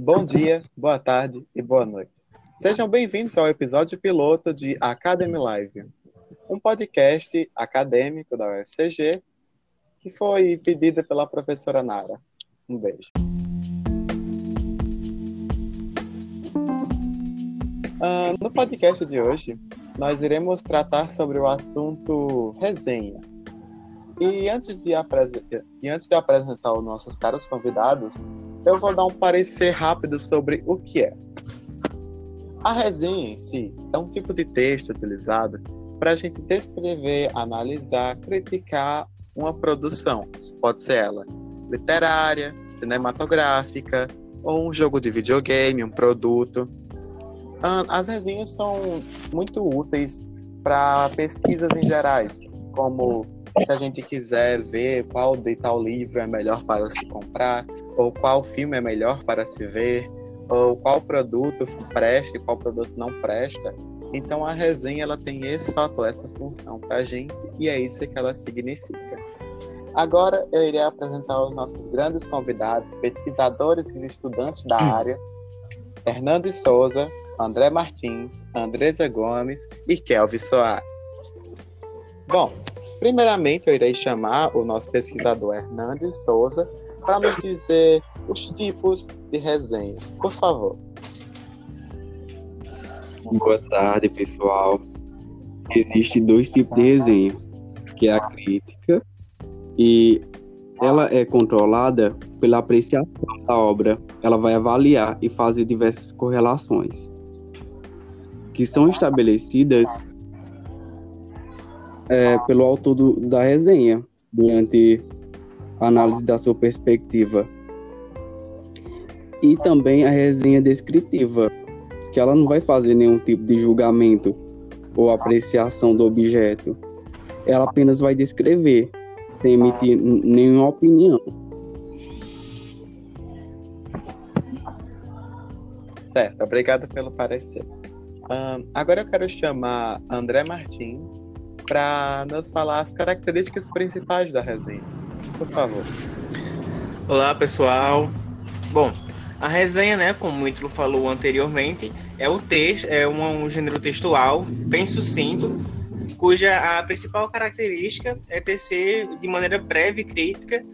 Bom dia, boa tarde e boa noite. Sejam bem-vindos ao episódio piloto de Academy Live, um podcast acadêmico da UFCG que foi pedido pela professora Nara. Um beijo. Uh, no podcast de hoje, nós iremos tratar sobre o assunto resenha. E antes de, e antes de apresentar os nossos caros convidados, eu vou dar um parecer rápido sobre o que é. A resenha em si é um tipo de texto utilizado para a gente descrever, analisar, criticar uma produção. Pode ser ela literária, cinematográfica, ou um jogo de videogame, um produto. As resenhas são muito úteis para pesquisas em gerais, como se a gente quiser ver qual de tal livro é melhor para se comprar, ou qual filme é melhor para se ver, ou qual produto presta e qual produto não presta. Então a resenha ela tem esse fator, essa função para a gente e é isso que ela significa. Agora eu irei apresentar os nossos grandes convidados, pesquisadores e estudantes da hum. área, Hernandes Souza, André Martins, Andresa Gomes e Kelvin Soares. Bom, primeiramente eu irei chamar o nosso pesquisador Hernandes Souza para nos dizer os tipos de resenha. Por favor. Boa tarde, pessoal. Existem dois tipos de resenha, que é a crítica e ela é controlada pela apreciação da obra. Ela vai avaliar e fazer diversas correlações que são estabelecidas é, pelo autor do, da resenha durante a análise da sua perspectiva. E também a resenha descritiva, que ela não vai fazer nenhum tipo de julgamento ou apreciação do objeto. Ela apenas vai descrever, sem emitir nenhuma opinião. Certo, obrigado pelo parecer. Um, agora eu quero chamar André Martins para nos falar as características principais da resenha. Por favor. Olá, pessoal. Bom, a resenha, né, como o Ítalo falou anteriormente, é um texto, é um, um gênero textual bem sucinto, cuja a principal característica é tecer de maneira breve e crítica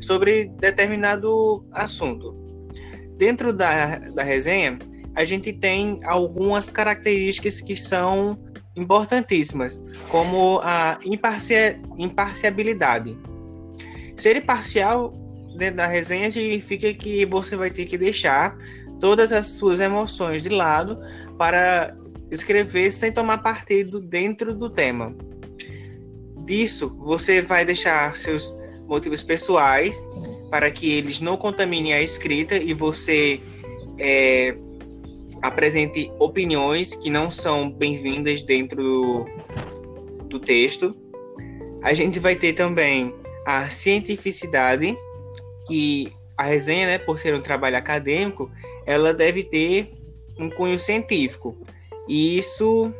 sobre determinado assunto. Dentro da, da resenha, a gente tem algumas características que são importantíssimas, como a imparcia, imparciabilidade. Ser imparcial dentro da resenha significa que você vai ter que deixar todas as suas emoções de lado para escrever sem tomar partido dentro do tema. Disso, você vai deixar seus motivos pessoais para que eles não contaminem a escrita e você é, apresente opiniões que não são bem-vindas dentro do, do texto. A gente vai ter também a cientificidade, que a resenha, né, por ser um trabalho acadêmico, ela deve ter um cunho científico. E isso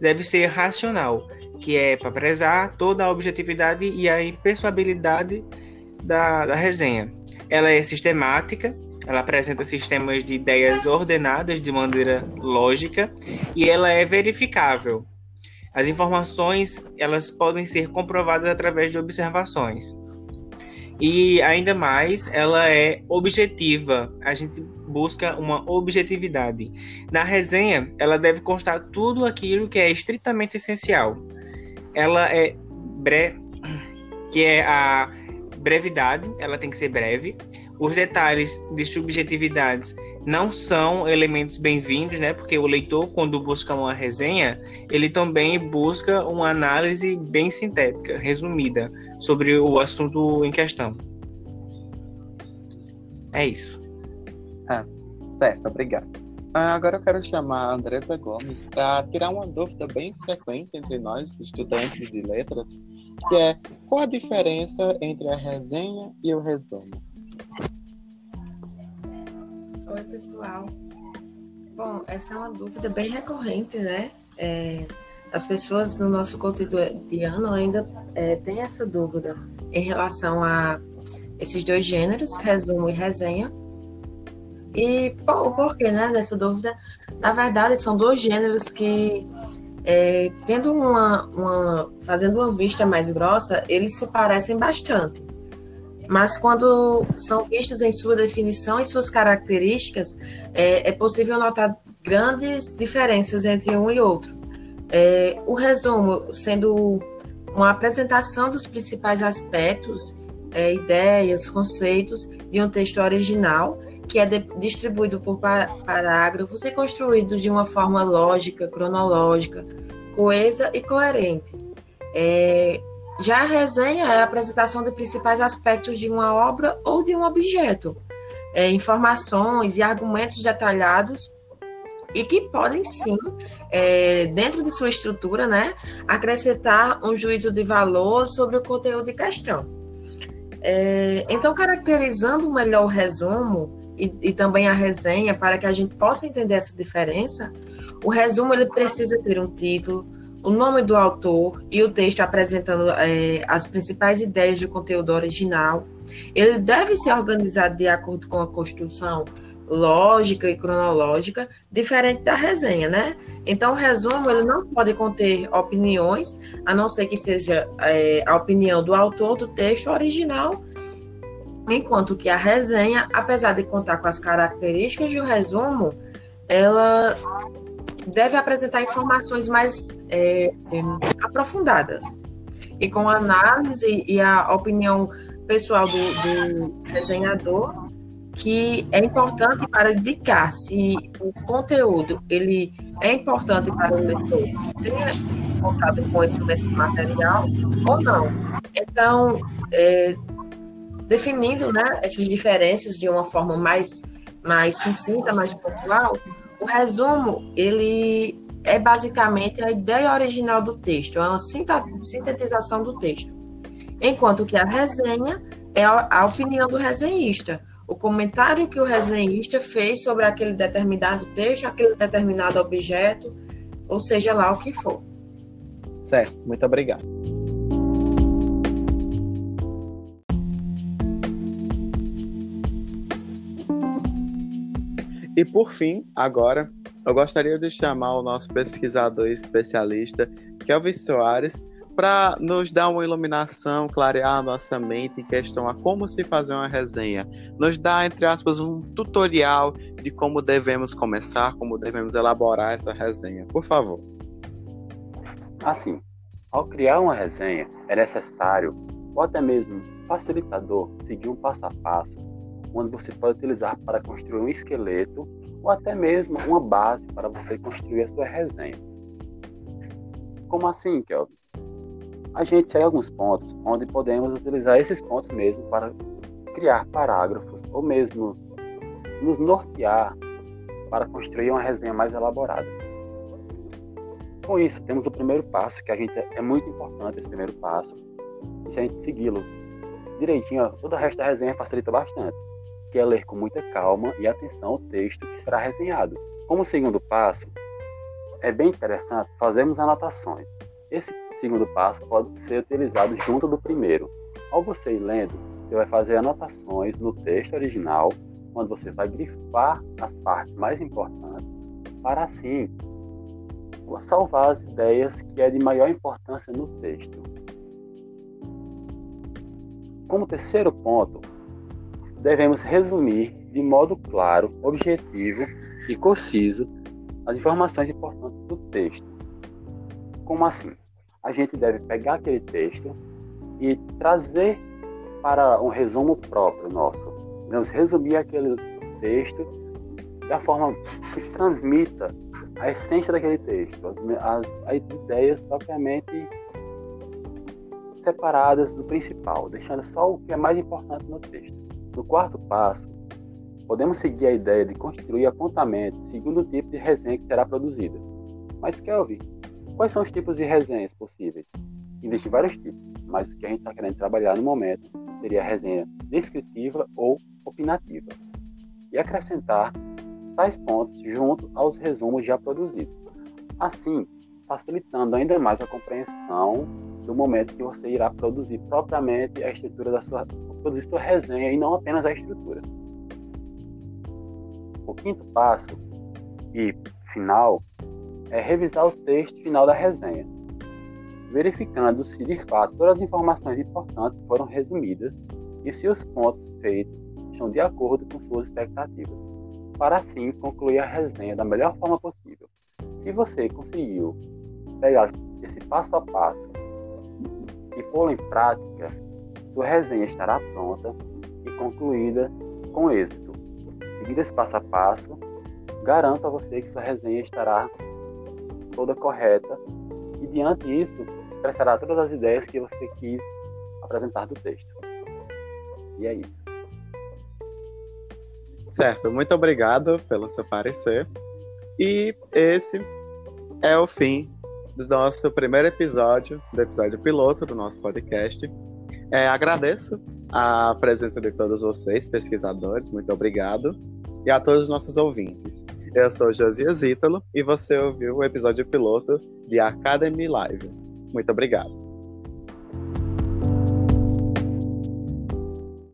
deve ser racional, que é para prezar toda a objetividade e a impessoabilidade da, da resenha. Ela é sistemática, ela apresenta sistemas de ideias ordenadas de maneira lógica e ela é verificável. As informações elas podem ser comprovadas através de observações. E ainda mais, ela é objetiva. A gente busca uma objetividade. Na resenha, ela deve constar tudo aquilo que é estritamente essencial. Ela é breve, que é a brevidade, ela tem que ser breve. Os detalhes de subjetividades não são elementos bem-vindos, né? Porque o leitor, quando busca uma resenha, ele também busca uma análise bem sintética, resumida, sobre o assunto em questão. É isso. Ah, certo, obrigado. Ah, agora eu quero chamar a Andresa Gomes para tirar uma dúvida bem frequente entre nós, estudantes de letras, que é qual a diferença entre a resenha e o resumo? Oi, pessoal. Bom, essa é uma dúvida bem recorrente, né? É, as pessoas no nosso cotidiano ainda é, têm essa dúvida em relação a esses dois gêneros, resumo e resenha. E o porquê, né, dessa dúvida? Na verdade, são dois gêneros que, é, tendo uma, uma, fazendo uma vista mais grossa, eles se parecem bastante. Mas quando são vistos em sua definição e suas características, é, é possível notar grandes diferenças entre um e outro. É, o resumo sendo uma apresentação dos principais aspectos, é, ideias, conceitos de um texto original que é de, distribuído por parágrafos e construído de uma forma lógica, cronológica, coesa e coerente. É, já a resenha é a apresentação de principais aspectos de uma obra ou de um objeto, é, informações e argumentos detalhados e que podem sim, é, dentro de sua estrutura, né, acrescentar um juízo de valor sobre o conteúdo em questão. É, então, caracterizando melhor o resumo, e, e, também a resenha, para que a gente possa entender essa diferença, o resumo ele precisa ter um título, o nome do autor e o texto apresentando é, as principais ideias do conteúdo original. Ele deve ser organizado de acordo com a construção lógica e cronológica, diferente da resenha, né? Então, o resumo ele não pode conter opiniões, a não ser que seja é, a opinião do autor do texto original enquanto que a resenha, apesar de contar com as características do resumo, ela deve apresentar informações mais é, é, aprofundadas e com análise e a opinião pessoal do, do resenhador que é importante para indicar se o conteúdo ele é importante para o leitor que tenha contato com esse material ou não. Então, é, definindo né, essas diferenças de uma forma mais, mais sucinta, mais pontual, o resumo ele é basicamente a ideia original do texto, é uma sintetização do texto. Enquanto que a resenha é a opinião do resenhista, o comentário que o resenhista fez sobre aquele determinado texto, aquele determinado objeto, ou seja lá o que for. Certo, muito obrigado. E por fim, agora, eu gostaria de chamar o nosso pesquisador especialista, Kelvin Soares, para nos dar uma iluminação, clarear a nossa mente em questão a como se fazer uma resenha. Nos dar, entre aspas, um tutorial de como devemos começar, como devemos elaborar essa resenha. Por favor. Assim, ao criar uma resenha, é necessário, ou até mesmo facilitador, seguir um passo a passo onde você pode utilizar para construir um esqueleto ou até mesmo uma base para você construir a sua resenha. Como assim, Kelvin? A gente segue alguns pontos onde podemos utilizar esses pontos mesmo para criar parágrafos ou mesmo nos nortear para construir uma resenha mais elaborada. Com isso, temos o primeiro passo, que a gente é muito importante esse primeiro passo. E se a gente segui-lo direitinho, todo o resto da resenha facilita bastante que é ler com muita calma e atenção o texto que será resenhado. Como segundo passo, é bem interessante fazermos anotações. Esse segundo passo pode ser utilizado junto do primeiro. Ao você ir lendo, você vai fazer anotações no texto original, onde você vai grifar as partes mais importantes, para assim salvar as ideias que é de maior importância no texto. Como terceiro ponto, devemos resumir de modo claro, objetivo e conciso as informações importantes do texto. Como assim? A gente deve pegar aquele texto e trazer para um resumo próprio nosso. Devemos resumir aquele texto da forma que transmita a essência daquele texto, as, as, as ideias propriamente separadas do principal, deixando só o que é mais importante no texto. No quarto passo, podemos seguir a ideia de construir apontamentos segundo o tipo de resenha que será produzida. Mas, Kelvin, quais são os tipos de resenhas possíveis? Existem vários tipos, mas o que a gente está querendo trabalhar no momento seria a resenha descritiva ou opinativa. E acrescentar tais pontos junto aos resumos já produzidos. Assim, facilitando ainda mais a compreensão do momento que você irá produzir propriamente a estrutura da sua produzir sua resenha e não apenas a estrutura. O quinto passo e final é revisar o texto final da resenha, verificando se de fato todas as informações importantes foram resumidas e se os pontos feitos estão de acordo com suas expectativas, para assim concluir a resenha da melhor forma possível. Se você conseguiu pegar esse passo a passo e pô-lo em prática, sua resenha estará pronta e concluída com êxito. Seguindo esse passo a passo, garanto a você que sua resenha estará toda correta e diante disso expressará todas as ideias que você quis apresentar do texto. E é isso. Certo, muito obrigado pelo seu parecer. E esse é o fim do nosso primeiro episódio, do episódio piloto do nosso podcast. É, agradeço a presença de todos vocês, pesquisadores, muito obrigado. E a todos os nossos ouvintes. Eu sou Josias Ítalo e você ouviu o episódio piloto de Academy Live. Muito obrigado.